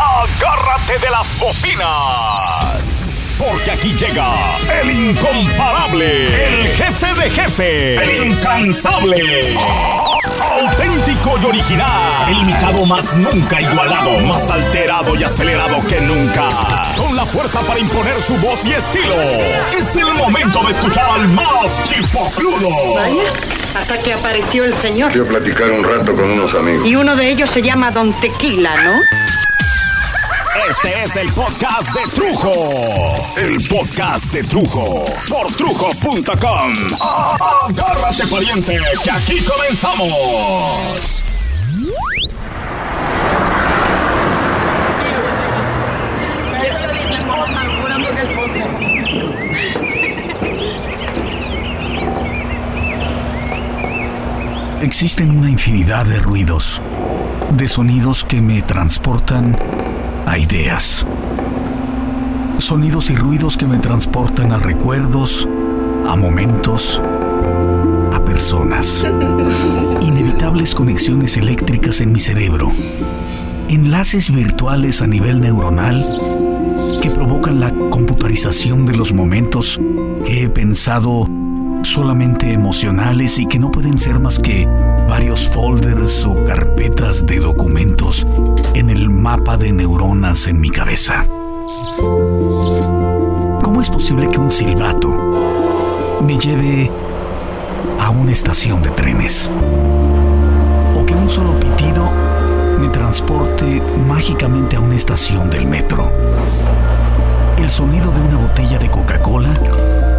agárrate de las bocinas. Porque aquí llega el incomparable, el jefe de jefe, el incansable. Auténtico y original. El imitado más nunca igualado. Más alterado y acelerado que nunca. Con la fuerza para imponer su voz y estilo. Es el momento de escuchar al más chipocludo. Vaya, hasta que apareció el señor. Quiero platicar un rato con unos amigos. Y uno de ellos se llama Don Tequila, ¿no? Este es el podcast de Trujo. El podcast de Trujo. Por trujo.com. Agárrate, pariente, que aquí comenzamos. Existen una infinidad de ruidos, de sonidos que me transportan a ideas. Sonidos y ruidos que me transportan a recuerdos, a momentos, a personas. Inevitables conexiones eléctricas en mi cerebro. Enlaces virtuales a nivel neuronal que provocan la computarización de los momentos que he pensado solamente emocionales y que no pueden ser más que varios folders o carpetas de documentos en el mapa de neuronas en mi cabeza. ¿Cómo es posible que un silbato me lleve a una estación de trenes? ¿O que un solo pitido me transporte mágicamente a una estación del metro? El sonido de una botella de Coca-Cola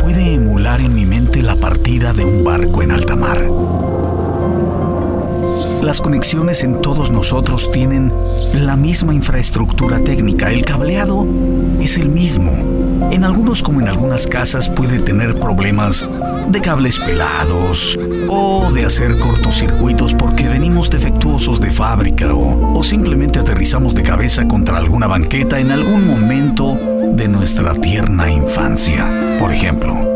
puede emular en mi mente la partida de un barco en alta mar. Las conexiones en todos nosotros tienen la misma infraestructura técnica. El cableado es el mismo. En algunos como en algunas casas puede tener problemas de cables pelados o de hacer cortocircuitos porque venimos defectuosos de fábrica o, o simplemente aterrizamos de cabeza contra alguna banqueta en algún momento de nuestra tierna infancia, por ejemplo.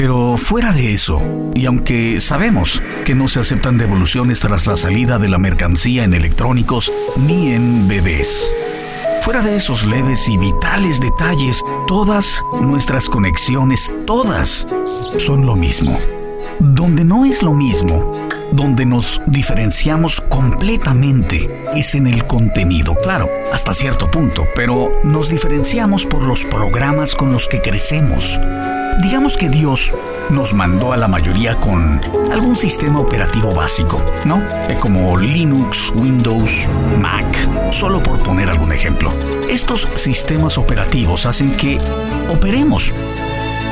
Pero fuera de eso, y aunque sabemos que no se aceptan devoluciones tras la salida de la mercancía en electrónicos ni en bebés, fuera de esos leves y vitales detalles, todas nuestras conexiones, todas, son lo mismo. Donde no es lo mismo, donde nos diferenciamos completamente es en el contenido, claro, hasta cierto punto, pero nos diferenciamos por los programas con los que crecemos. Digamos que Dios nos mandó a la mayoría con algún sistema operativo básico, ¿no? Eh, como Linux, Windows, Mac, solo por poner algún ejemplo. Estos sistemas operativos hacen que operemos,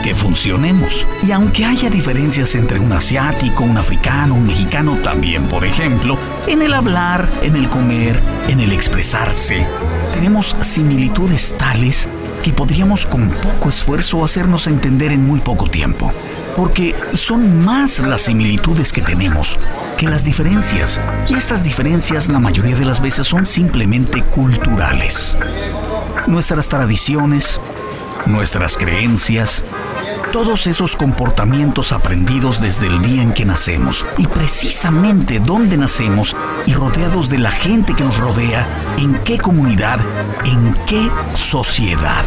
que funcionemos. Y aunque haya diferencias entre un asiático, un africano, un mexicano, también, por ejemplo, en el hablar, en el comer, en el expresarse, tenemos similitudes tales que podríamos con poco esfuerzo hacernos entender en muy poco tiempo. Porque son más las similitudes que tenemos que las diferencias. Y estas diferencias la mayoría de las veces son simplemente culturales. Nuestras tradiciones, nuestras creencias, todos esos comportamientos aprendidos desde el día en que nacemos y precisamente dónde nacemos y rodeados de la gente que nos rodea, en qué comunidad, en qué sociedad.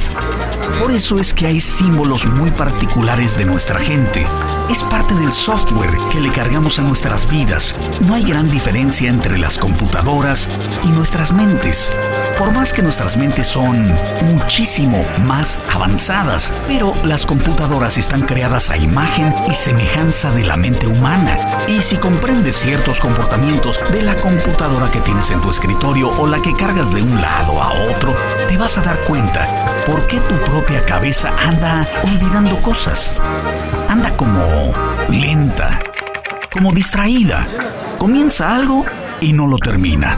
Por eso es que hay símbolos muy particulares de nuestra gente. Es parte del software que le cargamos a nuestras vidas. No hay gran diferencia entre las computadoras y nuestras mentes. Por más que nuestras mentes son muchísimo más avanzadas, pero las computadoras están creadas a imagen y semejanza de la mente humana. Y si comprendes ciertos comportamientos de la computadora que tienes en tu escritorio o la que cargas de un lado a otro, te vas a dar cuenta por qué tu propia cabeza anda olvidando cosas. Anda como lenta, como distraída. Comienza algo y no lo termina.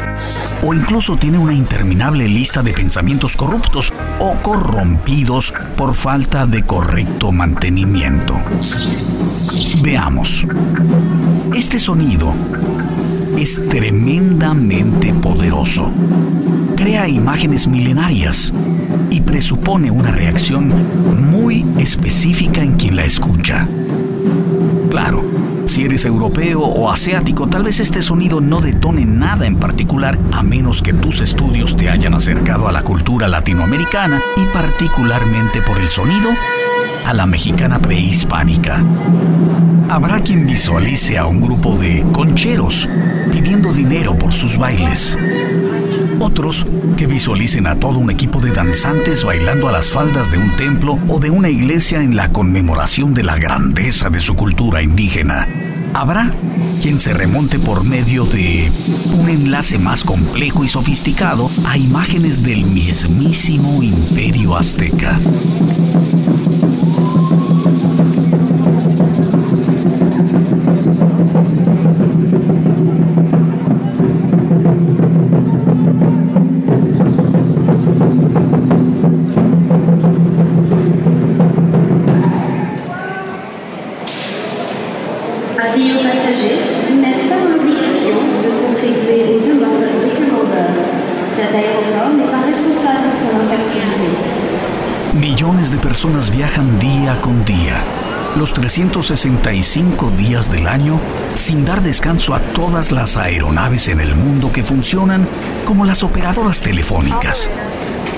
O incluso tiene una interminable lista de pensamientos corruptos o corrompidos por falta de correcto mantenimiento. Veamos. Este sonido es tremendamente poderoso. Crea imágenes milenarias y presupone una reacción muy específica en quien la escucha. Claro, Si eres europeo o asiático, tal vez este sonido no detone nada en particular, a menos que tus estudios te hayan acercado a la cultura latinoamericana y particularmente por el sonido a la mexicana prehispánica. Habrá quien visualice a un grupo de concheros pidiendo dinero por sus bailes. Otros que visualicen a todo un equipo de danzantes bailando a las faldas de un templo o de una iglesia en la conmemoración de la grandeza de su cultura indígena. Habrá quien se remonte por medio de un enlace más complejo y sofisticado a imágenes del mismísimo imperio azteca. Personas viajan día con día, los 365 días del año, sin dar descanso a todas las aeronaves en el mundo que funcionan como las operadoras telefónicas.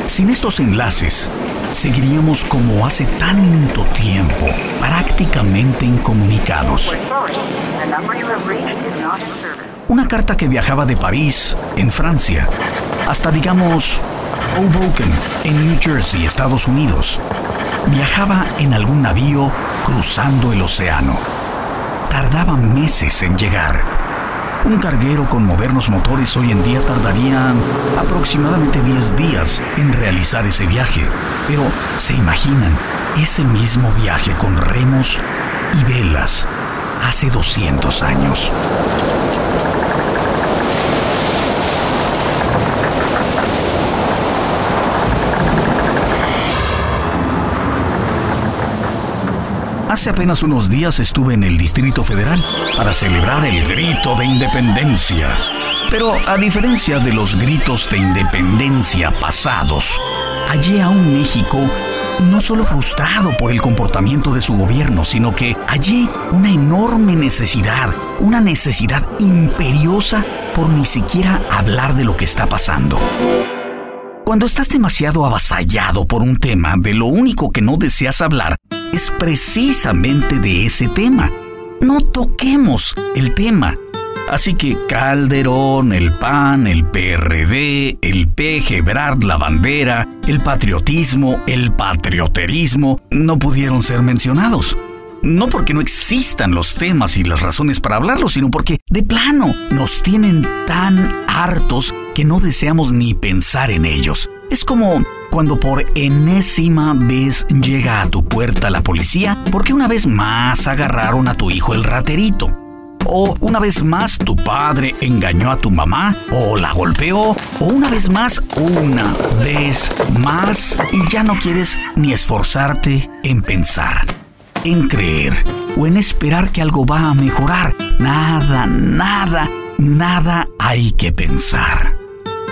Sin estos enlaces, seguiríamos como hace tanto tiempo, prácticamente incomunicados. Una carta que viajaba de París, en Francia, hasta digamos Hoboken, en New Jersey, Estados Unidos. Viajaba en algún navío cruzando el océano. Tardaba meses en llegar. Un carguero con modernos motores hoy en día tardaría aproximadamente 10 días en realizar ese viaje. Pero, ¿se imaginan ese mismo viaje con remos y velas hace 200 años? Hace apenas unos días estuve en el Distrito Federal para celebrar el grito de independencia. Pero a diferencia de los gritos de independencia pasados, allí aún México no solo frustrado por el comportamiento de su gobierno, sino que allí una enorme necesidad, una necesidad imperiosa por ni siquiera hablar de lo que está pasando. Cuando estás demasiado avasallado por un tema de lo único que no deseas hablar, es precisamente de ese tema. No toquemos el tema. Así que Calderón, el PAN, el PRD, el PG, Brad, la bandera, el patriotismo, el patrioterismo, no pudieron ser mencionados. No porque no existan los temas y las razones para hablarlos, sino porque, de plano, nos tienen tan hartos que no deseamos ni pensar en ellos. Es como cuando por enésima vez llega a tu puerta la policía porque una vez más agarraron a tu hijo el raterito. O una vez más tu padre engañó a tu mamá o la golpeó. O una vez más, una vez más y ya no quieres ni esforzarte en pensar, en creer o en esperar que algo va a mejorar. Nada, nada, nada hay que pensar.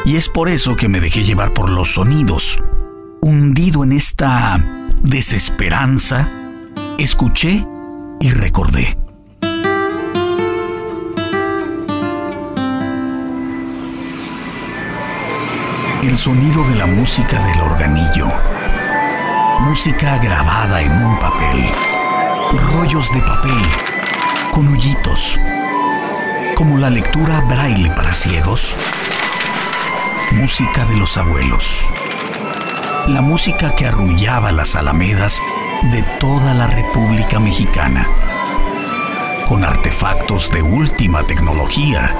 Y es por eso que me dejé llevar por los sonidos. Hundido en esta desesperanza, escuché y recordé. El sonido de la música del organillo. Música grabada en un papel. Rollos de papel con hoyitos. Como la lectura braille para ciegos música de los abuelos. La música que arrullaba las alamedas de toda la República Mexicana. Con artefactos de última tecnología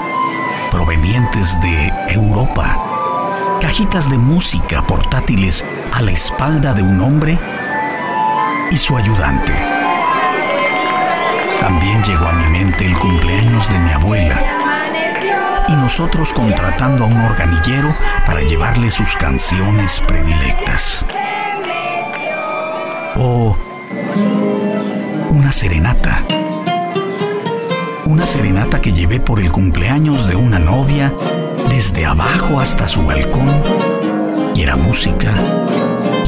provenientes de Europa. Cajitas de música portátiles a la espalda de un hombre y su ayudante. También llegó a mi mente el cumpleaños de mi abuela y nosotros contratando a un organillero para llevarle sus canciones predilectas. O una serenata. Una serenata que llevé por el cumpleaños de una novia desde abajo hasta su balcón. Y era música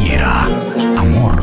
y era amor.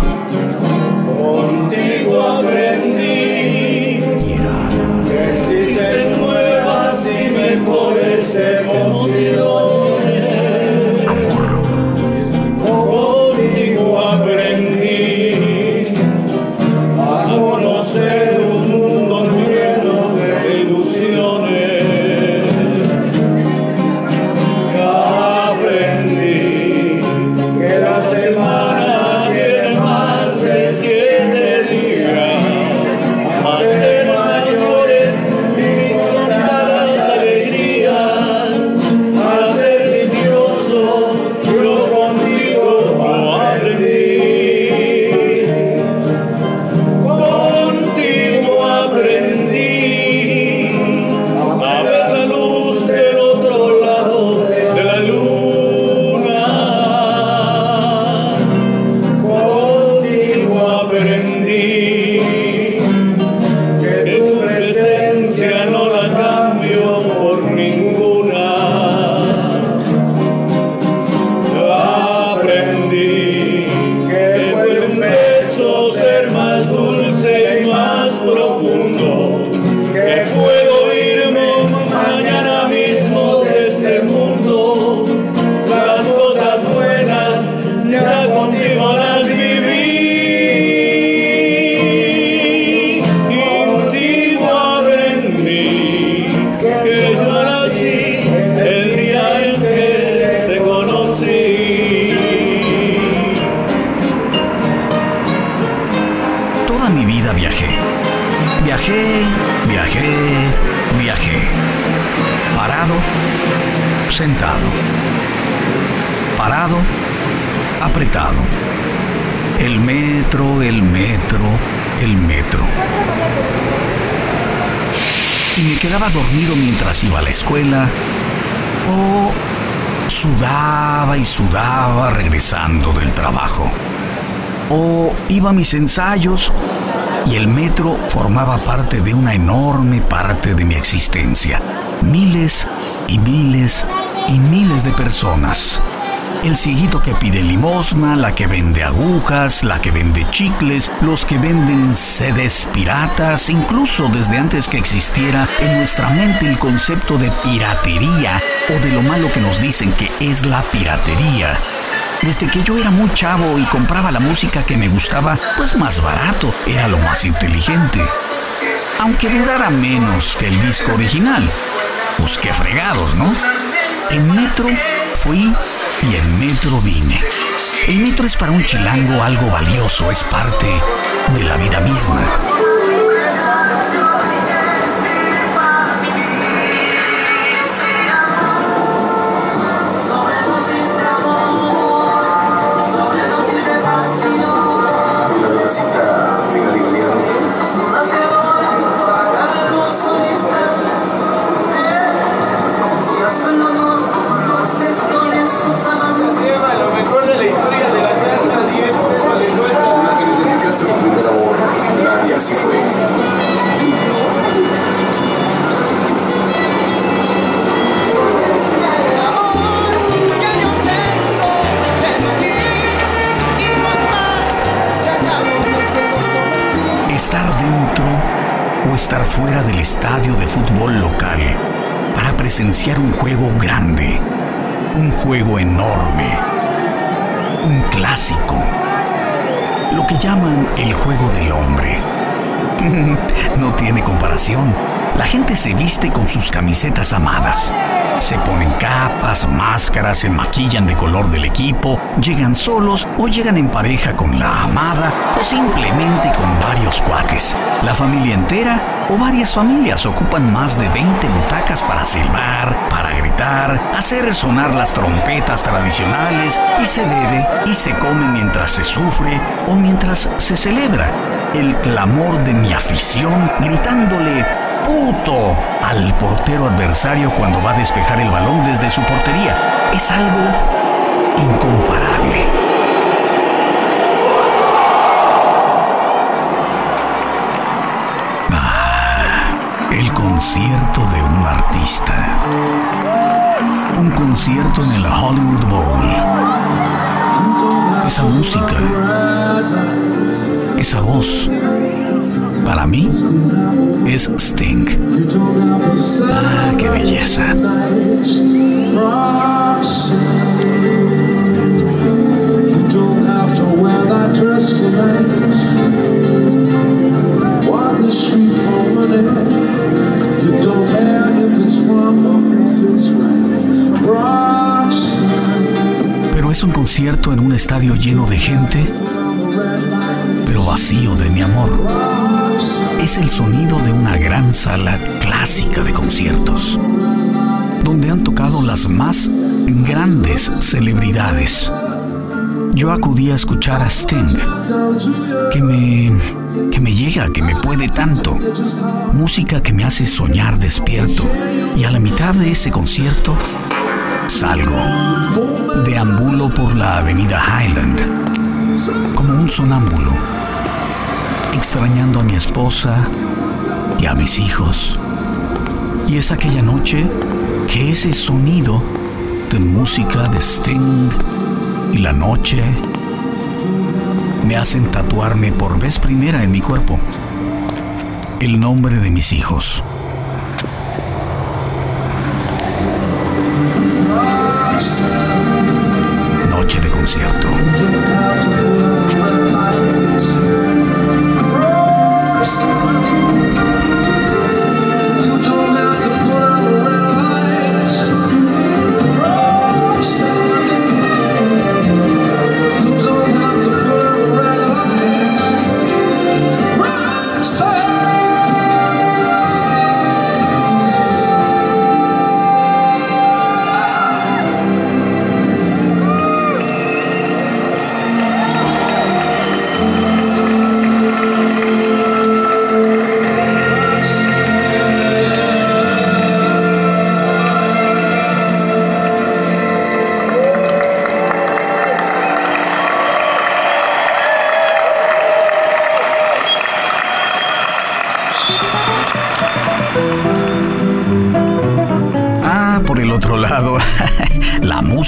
Sentado. Parado, apretado. El metro, el metro, el metro. Y me quedaba dormido mientras iba a la escuela o sudaba y sudaba regresando del trabajo. O iba a mis ensayos y el metro formaba parte de una enorme parte de mi existencia. Miles y miles y miles de personas el cieguito que pide limosna, la que vende agujas, la que vende chicles, los que venden sedes piratas, incluso desde antes que existiera en nuestra mente el concepto de piratería o de lo malo que nos dicen que es la piratería. Desde que yo era muy chavo y compraba la música que me gustaba, pues más barato, era lo más inteligente. Aunque durara menos que el disco original. Pues qué fregados, ¿no? En Metro fui y el metro vine. El metro es para un chilango algo valioso, es parte de la vida misma. Presenciar un juego grande, un juego enorme, un clásico, lo que llaman el juego del hombre. no tiene comparación. La gente se viste con sus camisetas amadas se ponen capas, máscaras, se maquillan de color del equipo, llegan solos o llegan en pareja con la amada o simplemente con varios cuates. La familia entera o varias familias ocupan más de 20 butacas para silbar, para gritar, hacer sonar las trompetas tradicionales y se bebe y se come mientras se sufre o mientras se celebra. El clamor de mi afición gritándole puto al portero adversario cuando va a despejar el balón desde su portería. Es algo incomparable. El concierto de un artista. Un concierto en el Hollywood Bowl. Esa música. Esa voz para mí es Sting. Ah, qué belleza. Pero es un concierto en un estadio lleno de gente, pero vacío de mi amor. Es el sonido de una gran sala clásica de conciertos, donde han tocado las más grandes celebridades. Yo acudí a escuchar a Sting, que me que me llega, que me puede tanto. Música que me hace soñar despierto. Y a la mitad de ese concierto salgo. Deambulo por la avenida Highland, como un sonámbulo extrañando a mi esposa y a mis hijos. Y es aquella noche que ese sonido de música de Sting y la noche me hacen tatuarme por vez primera en mi cuerpo el nombre de mis hijos. Noche de concierto.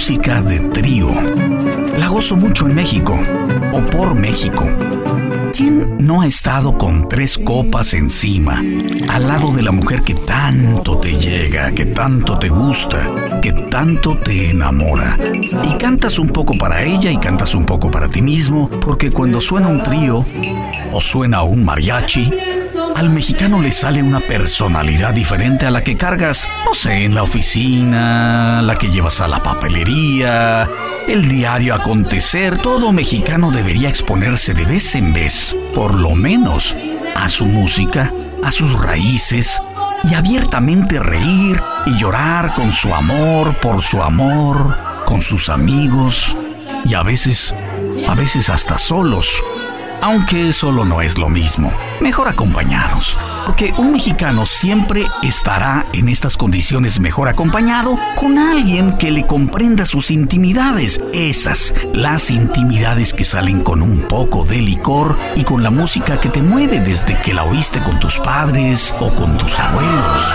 Música de trío. La gozo mucho en México, o por México. ¿Quién no ha estado con tres copas encima, al lado de la mujer que tanto te llega, que tanto te gusta, que tanto te enamora? Y cantas un poco para ella y cantas un poco para ti mismo, porque cuando suena un trío o suena un mariachi, al mexicano le sale una personalidad diferente a la que cargas, no sé, en la oficina, la que llevas a la papelería, el diario acontecer. Todo mexicano debería exponerse de vez en vez, por lo menos, a su música, a sus raíces, y abiertamente reír y llorar con su amor, por su amor, con sus amigos, y a veces, a veces hasta solos aunque solo no es lo mismo. Mejor acompañados. Porque un mexicano siempre estará en estas condiciones mejor acompañado con alguien que le comprenda sus intimidades. Esas, las intimidades que salen con un poco de licor y con la música que te mueve desde que la oíste con tus padres o con tus abuelos.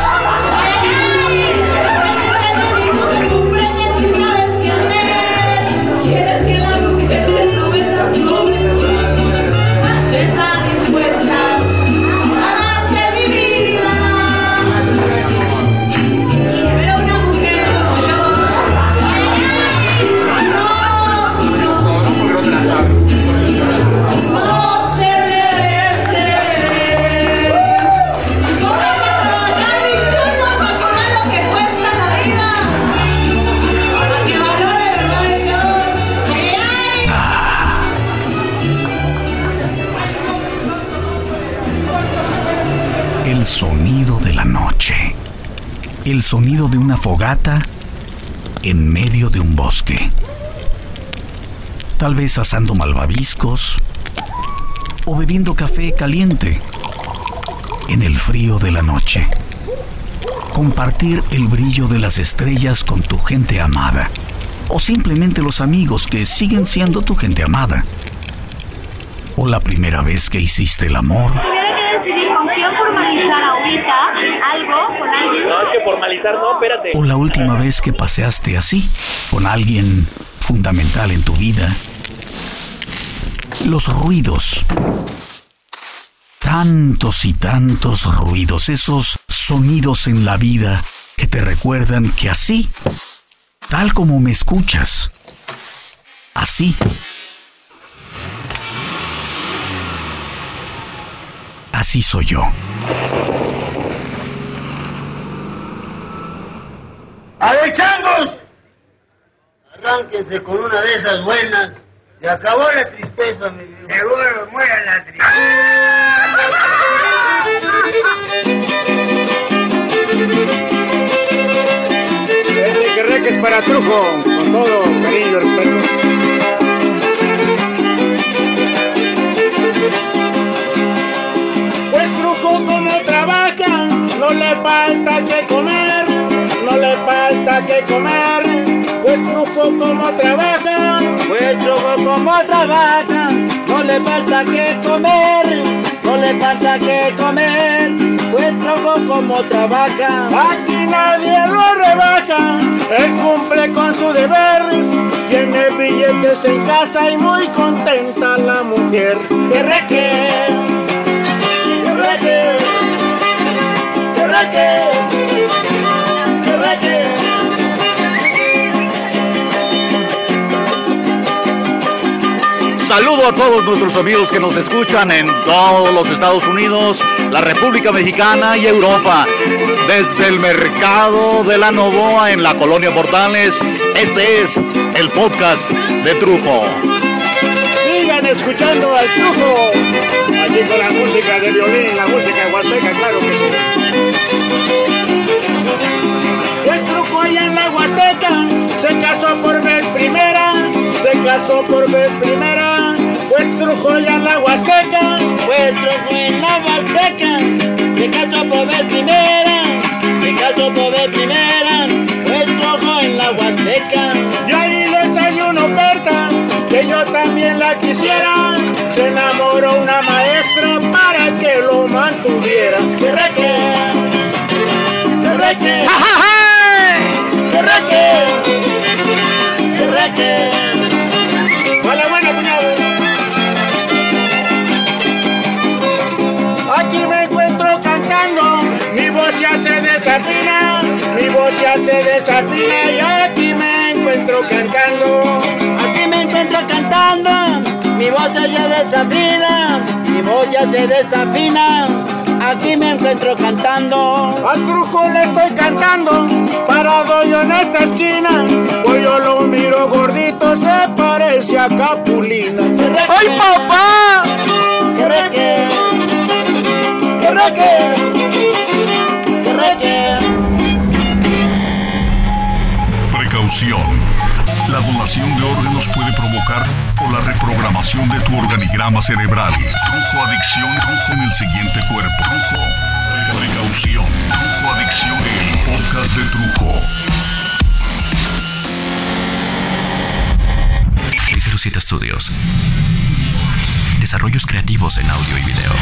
Sonido de la noche. El sonido de una fogata en medio de un bosque. Tal vez asando malvaviscos o bebiendo café caliente en el frío de la noche. Compartir el brillo de las estrellas con tu gente amada o simplemente los amigos que siguen siendo tu gente amada. O la primera vez que hiciste el amor O la última vez que paseaste así, con alguien fundamental en tu vida. Los ruidos. Tantos y tantos ruidos, esos sonidos en la vida que te recuerdan que así, tal como me escuchas, así así soy yo. ¡A ver, changos! Arránquense con una de esas buenas. Se acabó la tristeza, mi vida. Seguro, muera la tristeza. Este que es para Trujo, con todo cariño y respeto. No le falta que comer no le falta que comer, pues truco como trabaja, pues truco como trabaja, no le falta que comer, no le falta que comer, pues truco como trabaja, aquí nadie lo rebaja, él cumple con su deber, tiene billetes en casa y muy contenta la mujer. Que reque, que reque, que reque. Saludo a todos nuestros amigos que nos escuchan en todos los Estados Unidos, la República Mexicana y Europa. Desde el mercado de la Novoa en la colonia Portales, este es el podcast de Trujo. Sigan escuchando al Trujo, allí con la música de violín, la música de Huasteca, claro que sí. Truco allá en la Huasteca se casó por vez primera, se casó por vez primera. Trujo allá en la Huasteca, pues trujo en la Huasteca, se casó por vez primera, se casó por vez primera. Pues trujo en la Huasteca. Y ahí le salió una oferta que yo también la quisiera. Se enamoró una maestra desafina, mi voz ya se desafina y aquí me encuentro cantando. Aquí me encuentro cantando, mi voz ya se desafina, mi voz ya se desafina. Aquí me encuentro cantando. Al truco le estoy cantando, parado yo en esta esquina. Pues yo lo miro gordito, se parece a Capulina. ¡Ay, papá! ¡Qué reque! ¡Qué reque! La donación de órganos puede provocar o la reprogramación de tu organigrama cerebral. Trujo adicción, trujo en el siguiente cuerpo. Trujo. Precaución. Trujo adicción, el podcast de Trujo. 607 Studios. Desarrollos creativos en audio y video.